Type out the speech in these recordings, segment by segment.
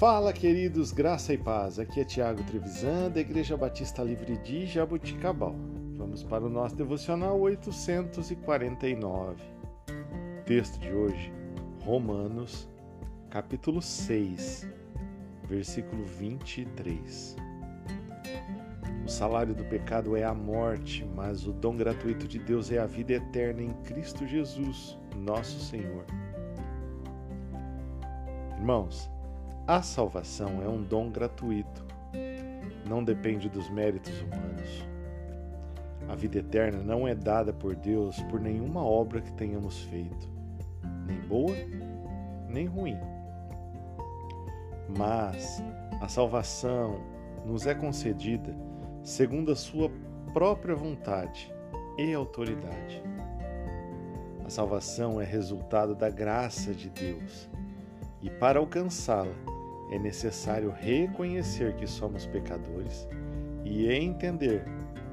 Fala, queridos, graça e paz. Aqui é Tiago Trevisan, da Igreja Batista Livre de Jabuticabal. Vamos para o nosso devocional 849. Texto de hoje, Romanos, capítulo 6, versículo 23. O salário do pecado é a morte, mas o dom gratuito de Deus é a vida eterna em Cristo Jesus, nosso Senhor. Irmãos, a salvação é um dom gratuito, não depende dos méritos humanos. A vida eterna não é dada por Deus por nenhuma obra que tenhamos feito, nem boa, nem ruim. Mas a salvação nos é concedida segundo a sua própria vontade e autoridade. A salvação é resultado da graça de Deus, e para alcançá-la é necessário reconhecer que somos pecadores e entender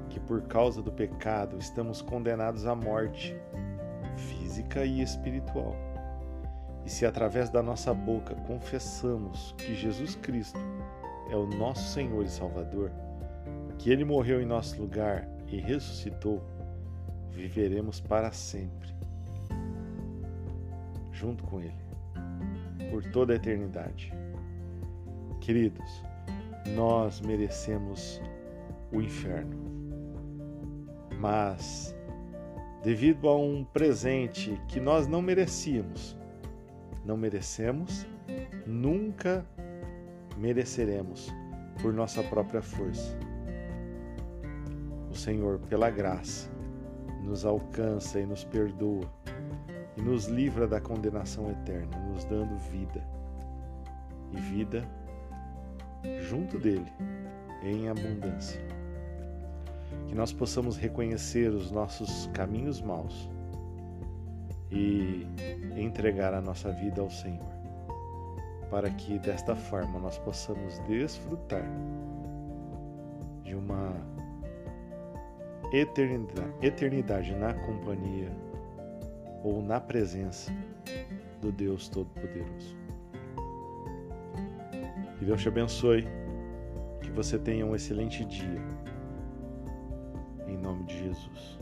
que por causa do pecado estamos condenados à morte física e espiritual. E se através da nossa boca confessamos que Jesus Cristo é o nosso Senhor e Salvador, que Ele morreu em nosso lugar e ressuscitou, viveremos para sempre, junto com Ele, por toda a eternidade. Queridos, nós merecemos o inferno. Mas, devido a um presente que nós não merecíamos, não merecemos, nunca mereceremos por nossa própria força. O Senhor, pela graça, nos alcança e nos perdoa e nos livra da condenação eterna, nos dando vida e vida junto dele em abundância. Que nós possamos reconhecer os nossos caminhos maus e entregar a nossa vida ao Senhor, para que desta forma nós possamos desfrutar de uma eternidade, eternidade na companhia ou na presença do Deus Todo-Poderoso. Que Deus te abençoe. Que você tenha um excelente dia. Em nome de Jesus.